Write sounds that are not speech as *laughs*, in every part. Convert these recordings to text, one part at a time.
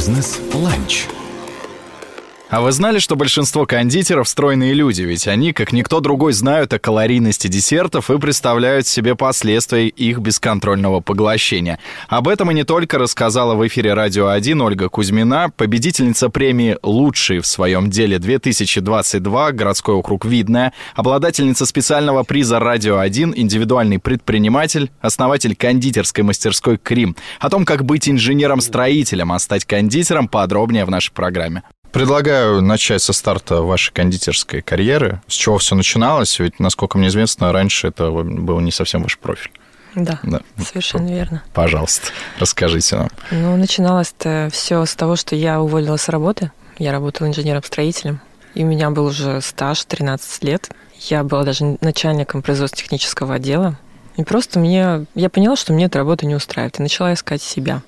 Бизнес-ланч. А вы знали, что большинство кондитеров стройные люди, ведь они, как никто другой, знают о калорийности десертов и представляют себе последствия их бесконтрольного поглощения. Об этом и не только рассказала в эфире «Радио 1» Ольга Кузьмина, победительница премии «Лучший в своем деле 2022», городской округ Видное, обладательница специального приза «Радио 1», индивидуальный предприниматель, основатель кондитерской мастерской «Крим». О том, как быть инженером-строителем, а стать кондитером, подробнее в нашей программе. Предлагаю начать со старта вашей кондитерской карьеры. С чего все начиналось? Ведь, насколько мне известно, раньше это был не совсем ваш профиль. Да, да, совершенно верно. Пожалуйста, расскажите нам. Ну, начиналось-то все с того, что я уволилась с работы. Я работала инженером-строителем. И у меня был уже стаж 13 лет. Я была даже начальником производственно-технического отдела. И просто мне... Я поняла, что мне эта работа не устраивает. И начала искать себя.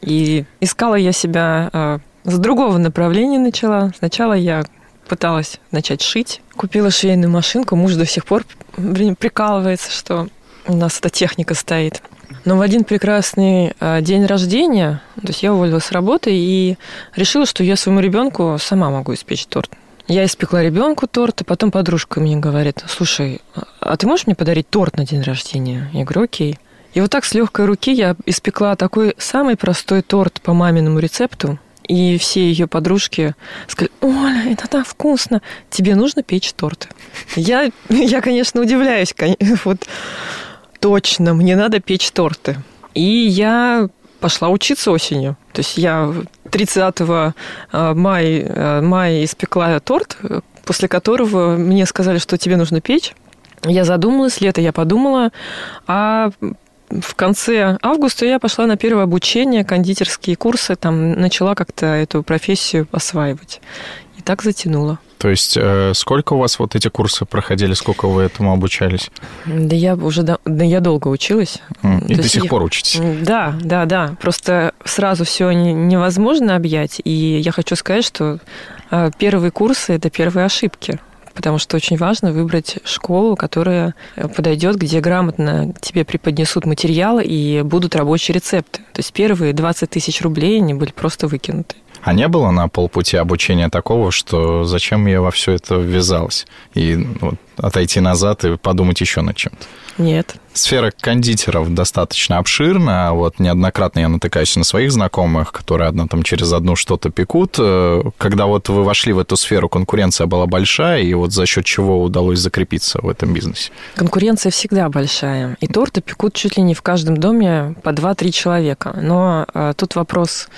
И искала я себя а, с другого направления начала. Сначала я пыталась начать шить. Купила швейную машинку. Муж до сих пор прикалывается, что у нас эта техника стоит. Но в один прекрасный а, день рождения, то есть я уволилась с работы и решила, что я своему ребенку сама могу испечь торт. Я испекла ребенку торт, и потом подружка мне говорит, слушай, а ты можешь мне подарить торт на день рождения? Я говорю, окей. И вот так с легкой руки я испекла такой самый простой торт по маминому рецепту, и все ее подружки сказали, Оля, это так вкусно, тебе нужно печь торты. Я, *laughs* я конечно, удивляюсь, *laughs* вот точно, мне надо печь торты. И я пошла учиться осенью. То есть я 30 э, мая, э, мая испекла торт, после которого мне сказали, что тебе нужно печь. Я задумалась, лето я подумала, а в конце августа я пошла на первое обучение, кондитерские курсы, там начала как-то эту профессию осваивать. И так затянула. То есть э, сколько у вас вот эти курсы проходили, сколько вы этому обучались? Да я уже да, да я долго училась. И То до сих я, пор учитесь? Да, да, да. Просто сразу все невозможно объять. И я хочу сказать, что э, первые курсы это первые ошибки потому что очень важно выбрать школу, которая подойдет, где грамотно тебе преподнесут материалы и будут рабочие рецепты. То есть первые 20 тысяч рублей они были просто выкинуты. А не было на полпути обучения такого, что зачем я во все это ввязалась? И вот, отойти назад и подумать еще над чем-то? Нет. Сфера кондитеров достаточно обширна. Вот неоднократно я натыкаюсь на своих знакомых, которые одна там через одну что-то пекут. Э, когда вот вы вошли в эту сферу, конкуренция была большая, и вот за счет чего удалось закрепиться в этом бизнесе? Конкуренция всегда большая. И торты пекут чуть ли не в каждом доме по 2-3 человека. Но а, тут вопрос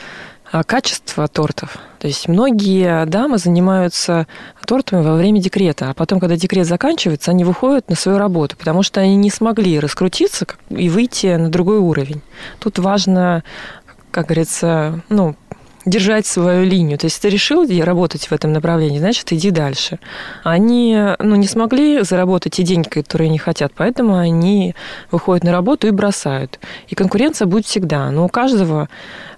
а, качества тортов. То есть многие дамы занимаются тортами во время декрета, а потом, когда декрет заканчивается, они выходят на свою работу, потому что они не смогли раскрутиться и выйти на другой уровень. Тут важно, как говорится, ну, держать свою линию. То есть ты решил работать в этом направлении, значит, иди дальше. Они ну, не смогли заработать те деньги, которые они хотят, поэтому они выходят на работу и бросают. И конкуренция будет всегда. Но у каждого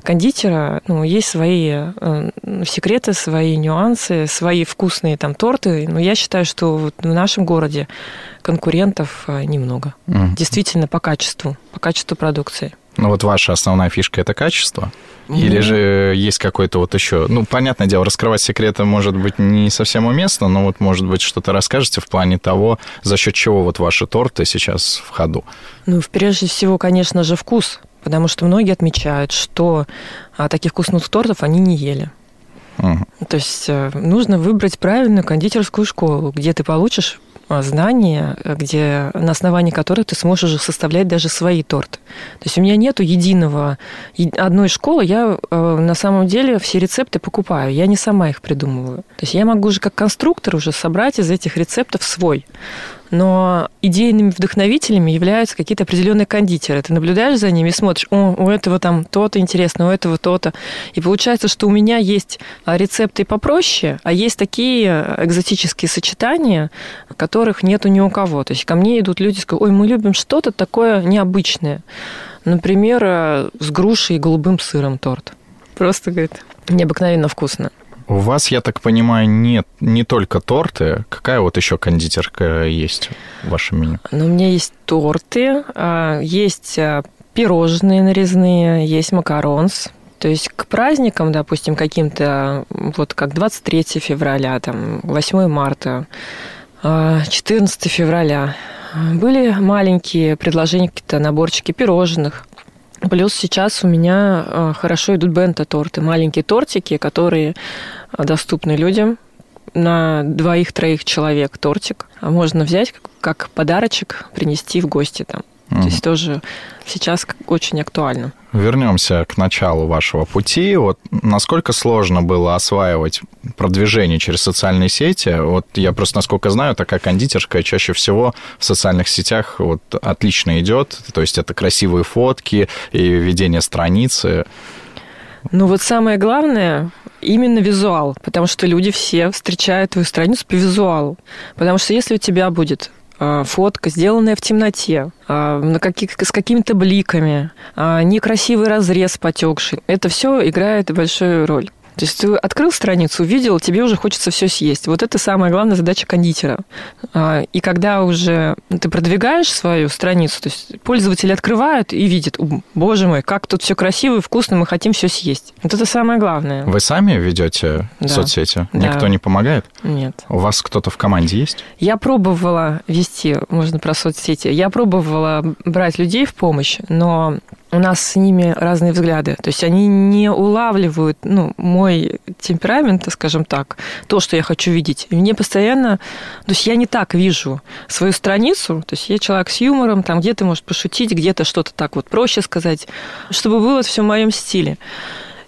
кондитера ну, есть свои э, секреты, свои нюансы, свои вкусные там торты. Но я считаю, что вот в нашем городе конкурентов э, немного. Mm. Действительно, по качеству, по качеству продукции. Ну вот ваша основная фишка это качество? Или же есть какой-то вот еще... Ну, понятное дело, раскрывать секреты может быть не совсем уместно, но вот, может быть, что-то расскажете в плане того, за счет чего вот ваши торты сейчас в ходу? Ну, прежде всего, конечно же, вкус, потому что многие отмечают, что а, таких вкусных тортов они не ели. Угу. То есть э, нужно выбрать правильную кондитерскую школу, где ты получишь знания, где, на основании которых ты сможешь уже составлять даже свои торты. То есть у меня нету единого, одной школы, я э, на самом деле все рецепты покупаю, я не сама их придумываю. То есть я могу уже как конструктор уже собрать из этих рецептов свой но идейными вдохновителями являются какие-то определенные кондитеры. Ты наблюдаешь за ними и смотришь, о, у этого там то-то интересно, у этого то-то. И получается, что у меня есть а, рецепты попроще, а есть такие экзотические сочетания, которых нету ни у кого. То есть ко мне идут люди и говорят, ой, мы любим что-то такое необычное. Например, э, с грушей и голубым сыром торт. Просто, говорит, необыкновенно вкусно. У вас, я так понимаю, нет не только торты. Какая вот еще кондитерка есть в вашем меню? Ну, у меня есть торты, а, есть а, пирожные нарезные, есть макаронс, То есть к праздникам, допустим, каким-то, вот как 23 февраля, там, 8 марта, 14 февраля, были маленькие предложения, какие-то наборчики пирожных. Плюс сейчас у меня хорошо идут бента-торты, маленькие тортики, которые доступны людям на двоих-троих человек тортик. А можно взять как подарочек, принести в гости там. Mm. То есть тоже сейчас очень актуально. Вернемся к началу вашего пути. Вот насколько сложно было осваивать продвижение через социальные сети? Вот я просто, насколько знаю, такая кондитерская чаще всего в социальных сетях вот отлично идет. То есть это красивые фотки и ведение страницы. Ну вот самое главное именно визуал, потому что люди все встречают твою страницу по визуалу. Потому что если у тебя будет фотка, сделанная в темноте, а, на каких, с какими-то бликами, а, некрасивый разрез потекший. Это все играет большую роль. То есть ты открыл страницу, увидел, тебе уже хочется все съесть. Вот это самая главная задача кондитера. А, и когда уже ты продвигаешь свою страницу, то есть пользователи открывают и видят, боже мой, как тут все красиво и вкусно, мы хотим все съесть. Вот это самое главное. Вы сами ведете да. соцсети? Да. Никто не помогает? Нет. У вас кто-то в команде есть? Я пробовала вести, можно про соцсети, я пробовала брать людей в помощь, но у нас с ними разные взгляды. То есть они не улавливают ну, мой темперамент, скажем так, то, что я хочу видеть. И мне постоянно... То есть я не так вижу свою страницу. То есть я человек с юмором, там где-то может пошутить, где-то что-то так вот проще сказать, чтобы было все в моем стиле.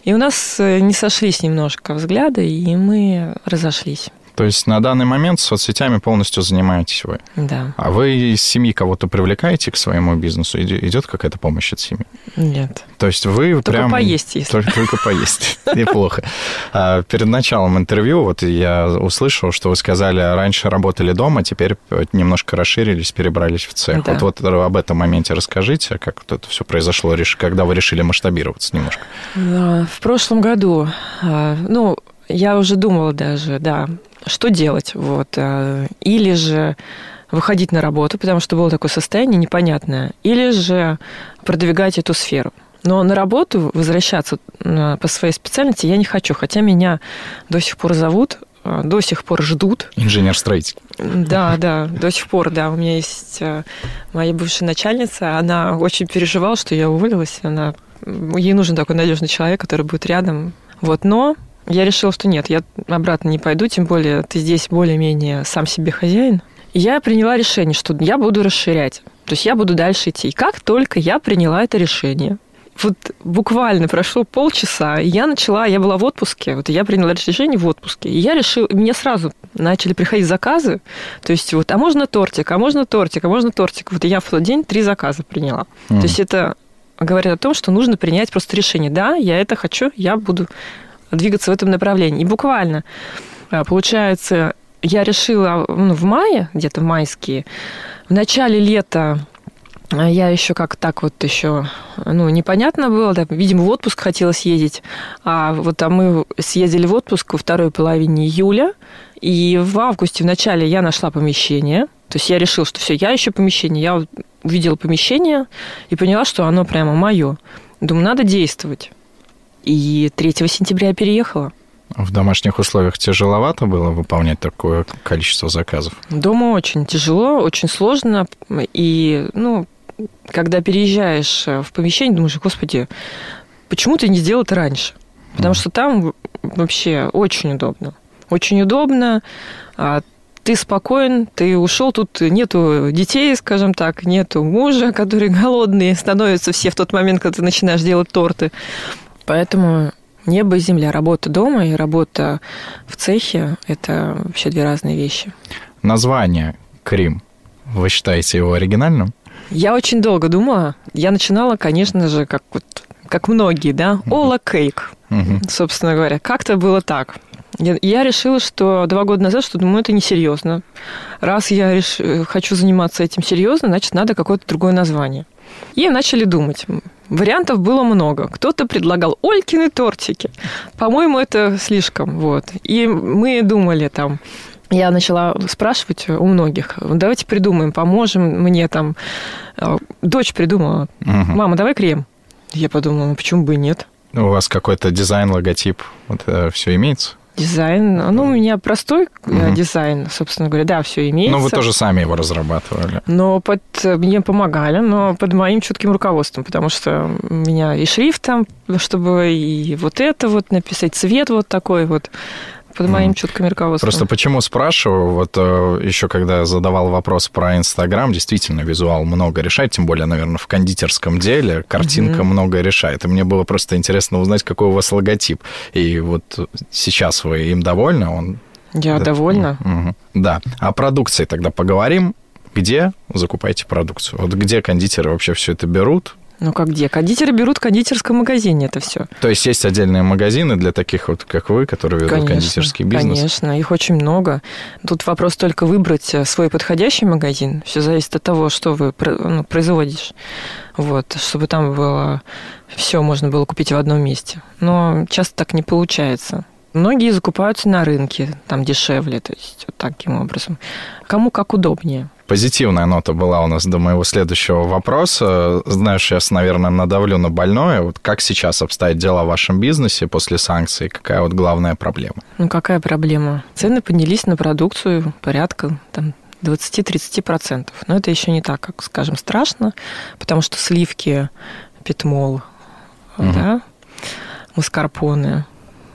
И у нас э, не сошлись немножко взгляды, и мы разошлись. То есть на данный момент соцсетями полностью занимаетесь вы. Да. А вы из семьи кого-то привлекаете к своему бизнесу? Идет какая-то помощь от семьи? Нет. То есть вы только прям... поесть, если. Только, только поесть. *laughs* Неплохо. А перед началом интервью вот я услышал, что вы сказали, раньше работали дома, теперь немножко расширились, перебрались в цех. Вот, вот об этом моменте расскажите, как вот это все произошло, когда вы решили масштабироваться немножко. В прошлом году, а, ну, я уже думала даже, да, что делать. Вот. Э, или же выходить на работу, потому что было такое состояние непонятное, или же продвигать эту сферу. Но на работу возвращаться э, по своей специальности я не хочу, хотя меня до сих пор зовут, э, до сих пор ждут. Инженер-строитель. Да, да, до сих пор, да. У меня есть моя бывшая начальница, она очень переживала, что я уволилась. Она, ей нужен такой надежный человек, который будет рядом. Вот, но я решила, что нет, я обратно не пойду, тем более ты здесь более-менее сам себе хозяин. И я приняла решение, что я буду расширять. То есть я буду дальше идти. И как только я приняла это решение, вот буквально прошло полчаса, и я начала, я была в отпуске, вот я приняла решение в отпуске, и я решила, мне сразу начали приходить заказы, то есть вот, а можно тортик, а можно тортик, а можно тортик. Вот я в тот день три заказа приняла. Mm. То есть это говорит о том, что нужно принять просто решение. Да, я это хочу, я буду двигаться в этом направлении. И буквально, а, получается, я решила ну, в мае, где-то майские, в начале лета а, я еще как так вот еще, ну, непонятно было, да, видимо, в отпуск хотела съездить, а вот а мы съездили в отпуск во второй половине июля, и в августе в начале я нашла помещение, то есть я решила, что все, я ищу помещение, я увидела помещение и поняла, что оно прямо мое. Думаю, надо действовать. И 3 сентября я переехала. В домашних условиях тяжеловато было выполнять такое количество заказов? Дома очень тяжело, очень сложно. И, ну, когда переезжаешь в помещение, думаешь, господи, почему ты не сделал это раньше? Потому mm. что там вообще очень удобно. Очень удобно. А ты спокоен, ты ушел, тут нету детей, скажем так, нету мужа, *laughs* которые голодные становятся все в тот момент, когда ты начинаешь делать торты. Поэтому небо и земля. Работа дома и работа в цехе – это вообще две разные вещи. Название «Крим». Вы считаете его оригинальным? Я очень долго думала. Я начинала, конечно же, как вот как многие, да, Ола Кейк, собственно говоря. Как-то было так. Я, я решила, что два года назад, что думаю, это несерьезно. Раз я реш... хочу заниматься этим серьезно, значит, надо какое-то другое название. И начали думать. Вариантов было много. Кто-то предлагал Олькины тортики. По-моему, это слишком. Вот. И мы думали там, я начала спрашивать у многих, давайте придумаем, поможем мне там. Дочь придумала, мама, давай крем. Я подумала, ну почему бы и нет? У вас какой-то дизайн, логотип, вот это все имеется? Дизайн, ну, у меня простой угу. дизайн, собственно говоря, да, все имеется. Ну, вы тоже сами его разрабатывали. Но под мне помогали, но под моим чутким руководством, потому что у меня и шрифт там, чтобы и вот это вот написать, цвет вот такой вот под моим чутким руководством. Просто почему спрашиваю, вот э, еще когда задавал вопрос про Инстаграм, действительно, визуал много решает, тем более, наверное, в кондитерском деле картинка mm-hmm. много решает. И мне было просто интересно узнать, какой у вас логотип. И вот сейчас вы им довольны, он... Я да, довольна. Угу. Да. О продукции тогда поговорим. Где закупаете продукцию? Вот где кондитеры вообще все это берут? Ну как где? Кондитеры берут в кондитерском магазине это все. То есть есть отдельные магазины для таких вот, как вы, которые ведут конечно, кондитерский бизнес? Конечно, их очень много. Тут вопрос только выбрать э, свой подходящий магазин. Все зависит от того, что вы ну, производишь. Вот, чтобы там было все можно было купить в одном месте. Но часто так не получается. Многие закупаются на рынке, там дешевле, то есть вот таким образом. Кому как удобнее. Позитивная нота была у нас до моего следующего вопроса. Знаешь, сейчас, наверное, надавлю на больное. Вот как сейчас обстоят дела в вашем бизнесе после санкций? Какая вот главная проблема? Ну, какая проблема? Цены поднялись на продукцию порядка там, 20-30%. Но это еще не так, как, скажем, страшно, потому что сливки, питмол, угу. да, маскарпоне,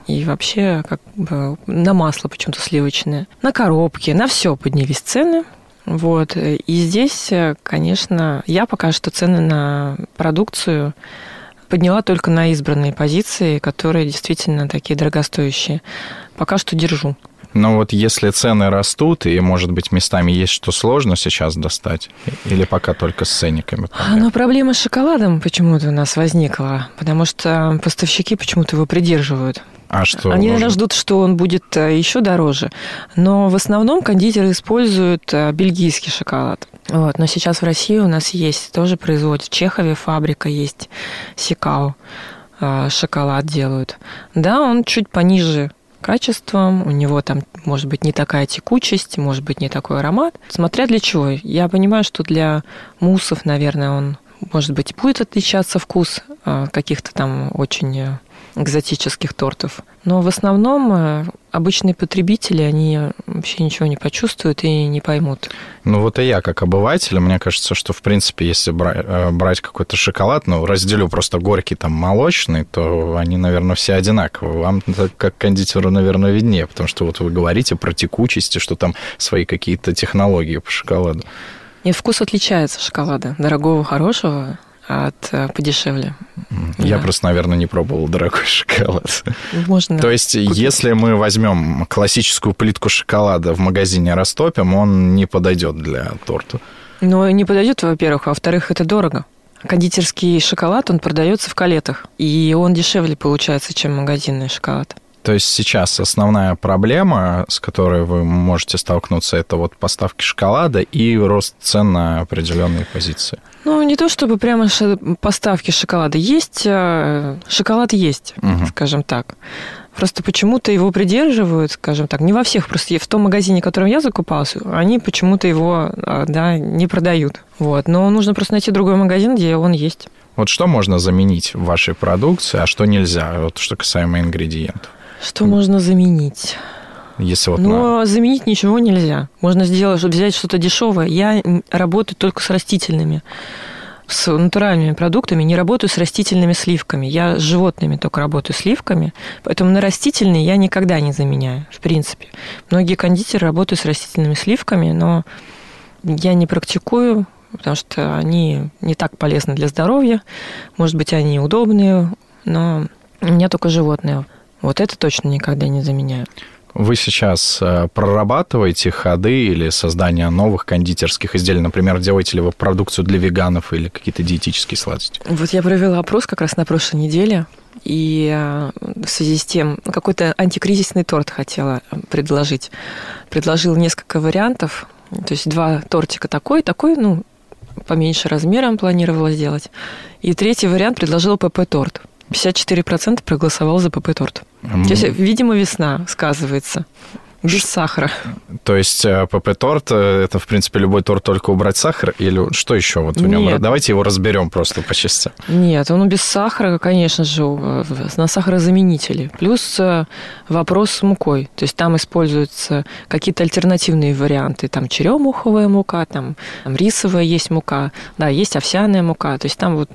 и вообще как бы на масло почему-то сливочное, на коробки, на все поднялись цены. Вот. И здесь, конечно, я пока что цены на продукцию подняла только на избранные позиции, которые действительно такие дорогостоящие. Пока что держу. Но вот если цены растут, и, может быть, местами есть что сложно сейчас достать, или пока только с ценниками? Пока? Но проблема с шоколадом почему-то у нас возникла, потому что поставщики почему-то его придерживают. А что? Они, наверное, ждут, что он будет э, еще дороже. Но в основном кондитеры используют э, бельгийский шоколад. Вот. Но сейчас в России у нас есть, тоже производят. В Чехове фабрика есть, Сикао э, шоколад делают. Да, он чуть пониже качеством, у него там может быть не такая текучесть, может быть не такой аромат, смотря для чего. Я понимаю, что для муссов, наверное, он может быть будет отличаться вкус каких-то там очень экзотических тортов. Но в основном э, обычные потребители, они вообще ничего не почувствуют и не поймут. Ну вот и я, как обыватель, мне кажется, что, в принципе, если э, брать какой-то шоколад, ну, разделю просто горький, там, молочный, то они, наверное, все одинаковые. Вам, как кондитеру, наверное, виднее, потому что вот вы говорите про текучесть, что там свои какие-то технологии по шоколаду. И вкус отличается шоколада, дорогого, хорошего, от э, Я просто, наверное, не пробовал дорогой шоколад. Можно. То есть, купить. если мы возьмем классическую плитку шоколада в магазине растопим, он не подойдет для торта. Ну, не подойдет, во-первых, а во-вторых, это дорого. Кондитерский шоколад, он продается в калетах, и он дешевле получается, чем магазинный шоколад. То есть сейчас основная проблема, с которой вы можете столкнуться, это вот поставки шоколада и рост цен на определенные позиции. Ну, не то чтобы прямо поставки шоколада. Есть, э, шоколад есть, угу. скажем так. Просто почему-то его придерживают, скажем так, не во всех, просто в том магазине, в котором я закупался, они почему-то его э, да, не продают. Вот. Но нужно просто найти другой магазин, где он есть. Вот что можно заменить в вашей продукции, а что нельзя, вот что касаемо ингредиентов? Что можно заменить? Если вот Но на... заменить ничего нельзя. Можно сделать, чтобы взять что-то дешевое. Я работаю только с растительными, с натуральными продуктами, не работаю с растительными сливками. Я с животными только работаю сливками, поэтому на растительные я никогда не заменяю, в принципе. Многие кондитеры работают с растительными сливками, но я не практикую, потому что они не так полезны для здоровья. Может быть, они удобные, но у меня только животные. Вот это точно никогда не заменяю. Вы сейчас э, прорабатываете ходы или создание новых кондитерских изделий? Например, делаете ли вы продукцию для веганов или какие-то диетические сладости? Вот я провела опрос как раз на прошлой неделе, и э, в связи с тем какой-то антикризисный торт хотела э, предложить. Предложила несколько вариантов, то есть два тортика такой, такой, ну, поменьше размером планировала сделать. И третий вариант предложила ПП-торт. 54% проголосовал за ПП-торт. Mm. То есть, видимо, весна сказывается. Без сахара. То есть э, ПП-торт э, это, в принципе, любой торт, только убрать сахар? Или что еще вот в нем? Нет. Давайте его разберем просто по частям. Нет, он без сахара, конечно же, э, на сахарозаменители. Плюс вопрос с мукой. То есть там используются какие-то альтернативные варианты. Там черемуховая мука, там, там рисовая есть мука, да, есть овсяная мука. То есть там вот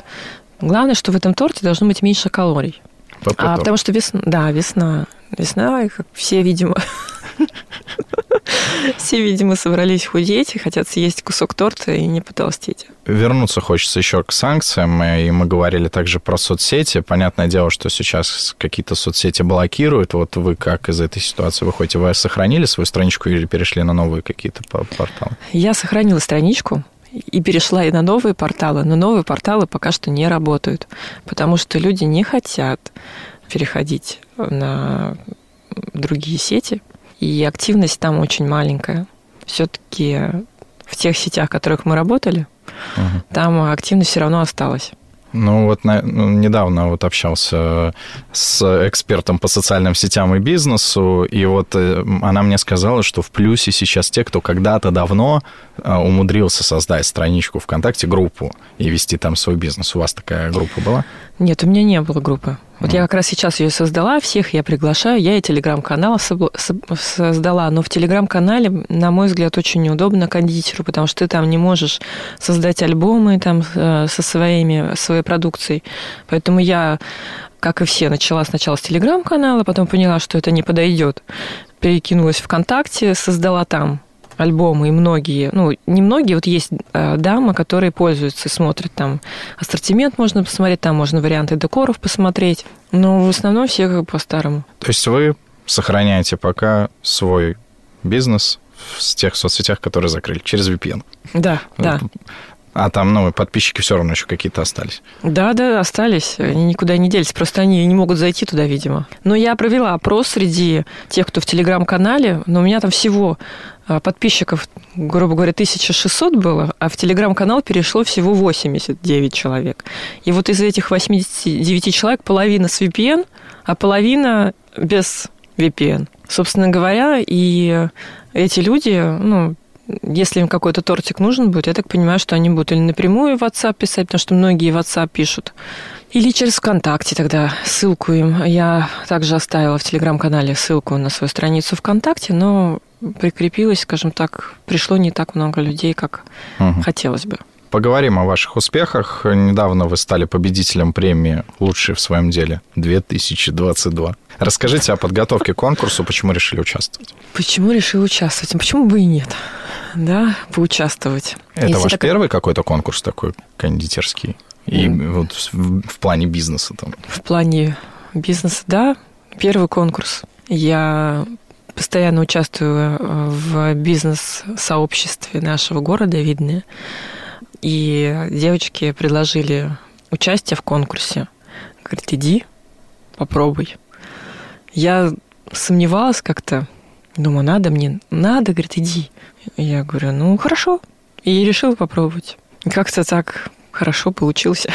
главное, что в этом торте должно быть меньше калорий. А, потому что весна, да, весна. Весна, как все, видимо, *laughs* все, видимо, собрались худеть и хотят съесть кусок торта и не потолстеть. Вернуться хочется еще к санкциям, и мы говорили также про соцсети. Понятное дело, что сейчас какие-то соцсети блокируют. Вот вы как из этой ситуации выходите? Вы сохранили свою страничку или перешли на новые какие-то по- порталы? Я сохранила страничку и перешла и на новые порталы, но новые порталы пока что не работают, потому что люди не хотят переходить на другие сети, и активность там очень маленькая. Все-таки в тех сетях, в которых мы работали, Мгм. там активность все равно осталась. Ну вот на- ну, недавно вот общался с экспертом по социальным сетям и бизнесу, и вот э, она мне сказала, что в плюсе сейчас те, кто когда-то давно э, умудрился создать страничку ВКонтакте, группу и вести там свой бизнес. У вас такая группа была? Нет, у меня не было группы. Вот я как раз сейчас ее создала, всех я приглашаю, я и телеграм-канал создала, но в телеграм-канале, на мой взгляд, очень неудобно кондитеру, потому что ты там не можешь создать альбомы там э, со своими, своей продукцией. Поэтому я, как и все, начала сначала с телеграм-канала, потом поняла, что это не подойдет. Перекинулась ВКонтакте, создала там альбомы, и многие, ну, не многие, вот есть э, дамы, которые пользуются, смотрят там ассортимент можно посмотреть, там можно варианты декоров посмотреть, но в основном все как по-старому. То есть вы сохраняете пока свой бизнес в тех соцсетях, которые закрыли, через VPN. Да, да. А там, ну, подписчики все равно еще какие-то остались. Да, да, остались, они никуда не делись, просто они не могут зайти туда, видимо. Но я провела опрос среди тех, кто в телеграм-канале, но у меня там всего подписчиков, грубо говоря, 1600 было, а в телеграм-канал перешло всего 89 человек. И вот из этих 89 человек половина с VPN, а половина без VPN. Собственно говоря, и эти люди, ну, если им какой-то тортик нужен будет, я так понимаю, что они будут или напрямую в WhatsApp писать, потому что многие в WhatsApp пишут, или через ВКонтакте тогда ссылку им. Я также оставила в Телеграм-канале ссылку на свою страницу ВКонтакте, но прикрепилась, скажем так, пришло не так много людей, как Мгм. хотелось бы. Поговорим о ваших успехах. Недавно вы стали победителем премии «Лучший в своем деле» 2022. Расскажите о подготовке к конкурсу, почему решили участвовать. Почему решил участвовать? А Почему бы и нет? Да, поучаствовать. Это Если ваш так- первый какой-то конкурс такой кондитерский? И вот в, в плане бизнеса там. В плане бизнеса, да, первый конкурс. Я постоянно участвую э, в бизнес-сообществе нашего города Видное. И девочки предложили участие в конкурсе. Говорит, иди, попробуй. Я сомневалась как-то. Думаю, надо мне? Надо, говорит, иди. Я говорю, ну, хорошо. И решила попробовать. Как-то так хорошо получился.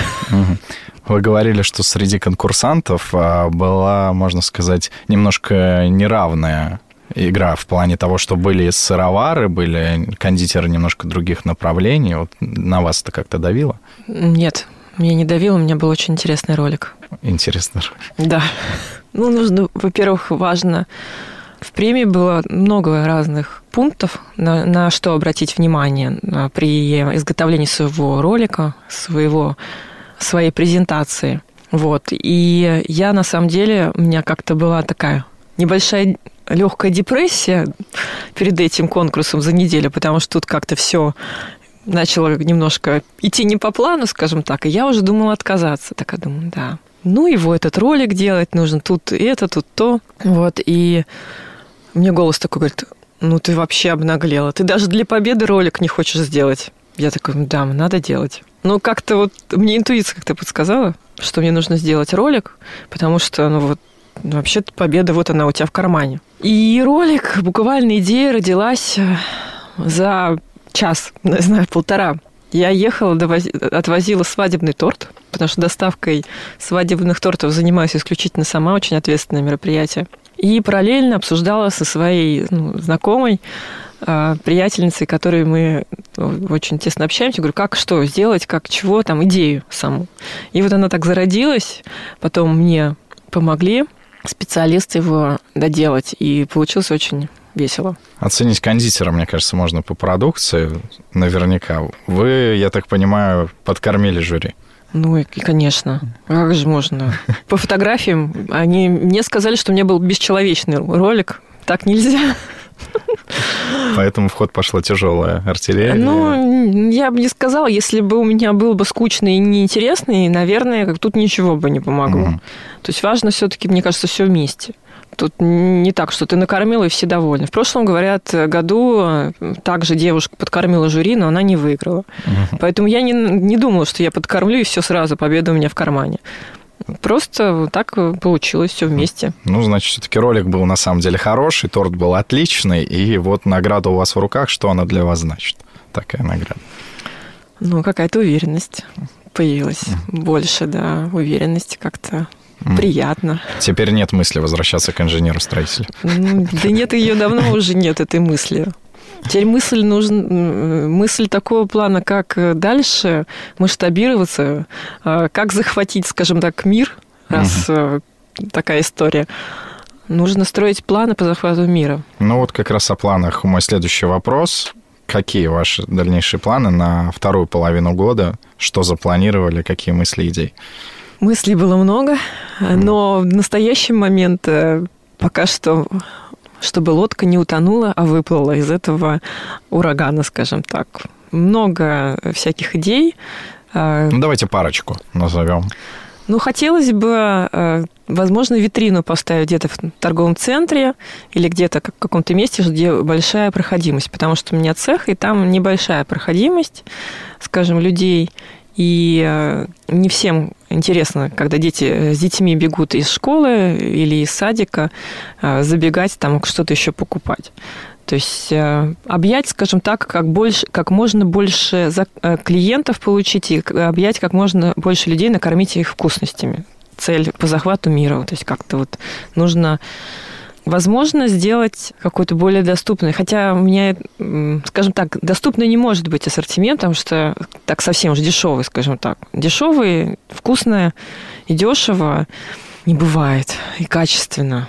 Вы говорили, что среди конкурсантов а, была, можно сказать, немножко неравная игра в плане того, что были сыровары, были кондитеры немножко других направлений. Вот на вас это как-то давило? Нет, меня не давило, у меня был очень интересный ролик. Интересно. Да. Ну, нужно, во-первых, важно... В премии было много разных пунктов, на, на что обратить внимание а, при изготовлении своего ролика, своего, своей презентации. Вот. И я, на самом деле, у меня как-то была такая небольшая легкая депрессия перед этим конкурсом за неделю, потому что тут как-то все начало немножко идти не по плану, скажем так, и я уже думала отказаться. Так я думаю, да. Ну, его этот ролик делать нужно, тут это, тут то. Вот, и мне голос такой говорит, ну, ты вообще обнаглела. Ты даже для победы ролик не хочешь сделать. Я такой, «Ну да, надо делать. Ну, как-то вот мне интуиция как-то подсказала, что мне нужно сделать ролик, потому что, ну, вот, вообще-то победа, вот она у тебя в кармане. И ролик, буквально идея родилась э, за час, *laughs* не знаю, полтора. Я ехала, довози- отвозила свадебный торт, потому что доставкой свадебных тортов занимаюсь исключительно сама, очень ответственное мероприятие. И параллельно обсуждала со своей ну, знакомой, а, приятельницей, которой мы очень тесно общаемся, говорю, как что сделать, как чего, там, идею саму. И вот она так зародилась, потом мне помогли специалисты его доделать, и получилось очень весело. Оценить кондитера, мне кажется, можно по продукции наверняка. Вы, я так понимаю, подкормили жюри. Ну, и, конечно. Как же можно? По фотографиям они мне сказали, что у меня был бесчеловечный ролик. Так нельзя. Поэтому в ход пошла тяжелая артиллерия. Ну, я бы не сказала, если бы у меня был бы скучный и неинтересный, наверное, как тут ничего бы не помогло. Mm. То есть важно все-таки, мне кажется, все вместе. Тут не так, что ты накормила, и все довольны. В прошлом, говорят, году также девушка подкормила жюри, но она не выиграла. Угу. Поэтому я не, не думала, что я подкормлю, и все сразу, победа у меня в кармане. Просто так получилось все вместе. Ну, значит, все-таки ролик был на самом деле хороший, торт был отличный, и вот награда у вас в руках, что она для вас значит? Такая награда. Ну, какая-то уверенность появилась. Mm. Больше, да, уверенности как-то. Приятно. Теперь нет мысли возвращаться к инженеру-строителю. Да нет, ее давно уже нет, этой мысли. Теперь мысль нужен, мысль такого плана, как дальше масштабироваться, а, как захватить, скажем так, мир, раз угу. такая история. Нужно строить планы по захвату мира. Ну вот как раз о планах мой следующий вопрос. Какие ваши дальнейшие планы на вторую половину года? Что запланировали? Какие мысли, идеи? Мыслей было много, но в настоящий момент э, пока что чтобы лодка не утонула, а выплыла из этого урагана, скажем так. Много всяких идей. А, ну, давайте парочку назовем. Ну, хотелось бы, э, возможно, витрину поставить где-то в торговом центре или где-то в каком-то месте, где большая проходимость, потому что у меня цех, и там небольшая проходимость, скажем, людей. И э, не всем интересно, когда дети э, с детьми бегут из школы или из садика, э, забегать там что-то еще покупать. То есть объять, скажем так, как, больше, как можно больше клиентов получить и объять как можно больше людей, накормить их вкусностями. Цель по захвату мира. То есть как-то вот нужно возможно сделать какой-то более доступный. Хотя у меня, скажем так, доступный не может быть ассортимент, потому что так совсем же дешевый, скажем так. Дешевый, вкусное и дешево не бывает, и качественно.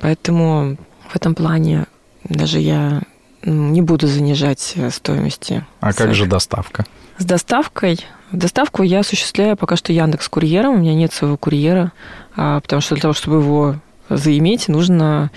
Поэтому в этом плане даже я не буду занижать стоимости. А как же доставка? С доставкой Доставку я осуществляю пока что Яндекс курьером. У меня нет своего курьера, а, потому что для того, чтобы его заиметь, нужно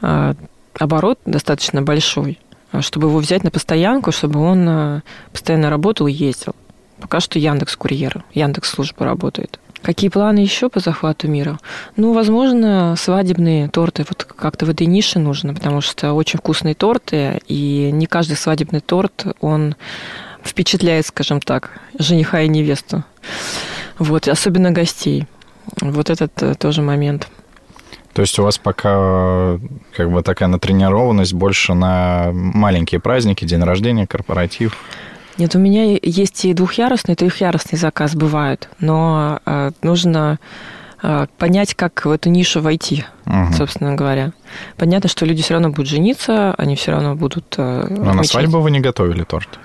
а, оборот достаточно большой, а, чтобы его взять на постоянку, чтобы он а, постоянно работал и ездил. Пока что Яндекс Курьер, Яндекс Служба работает. Какие планы еще по захвату мира? Ну, возможно, свадебные торты вот как-то в этой нише нужно, потому что очень вкусные торты, и не каждый свадебный торт, он впечатляет, скажем так, жениха и невесту. Вот, особенно гостей. Вот этот э, тоже момент. То есть у вас пока как бы такая натренированность больше на маленькие праздники, день рождения, корпоратив? Нет, у меня есть и двухъярусный, и трехъярусный заказ бывают, но э, нужно э, понять, как в эту нишу войти, угу. собственно говоря. Понятно, что люди все равно будут жениться, они все равно будут... Э, но на свадьбу вы не готовили торт?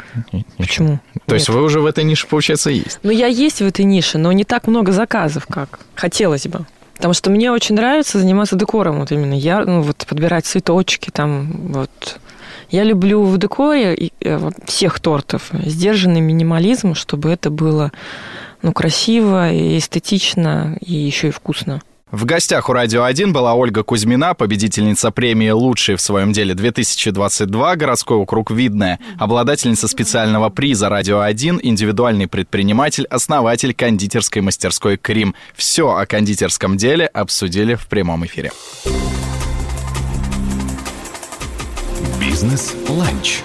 Почему? То Нет. есть вы уже в этой нише, получается, есть? Ну, я есть в этой нише, но не так много заказов, как хотелось бы. Потому что мне очень нравится заниматься декором, вот именно я, ну, вот подбирать цветочки, там, вот. Я люблю в декоре э, всех тортов сдержанный минимализм, чтобы это было, ну, красиво и эстетично, и еще и вкусно. В гостях у «Радио 1» была Ольга Кузьмина, победительница премии «Лучший в своем деле 2022», городской округ Видное, обладательница специального приза «Радио 1», индивидуальный предприниматель, основатель кондитерской мастерской «Крим». Все о кондитерском деле обсудили в прямом эфире. Бизнес-ланч.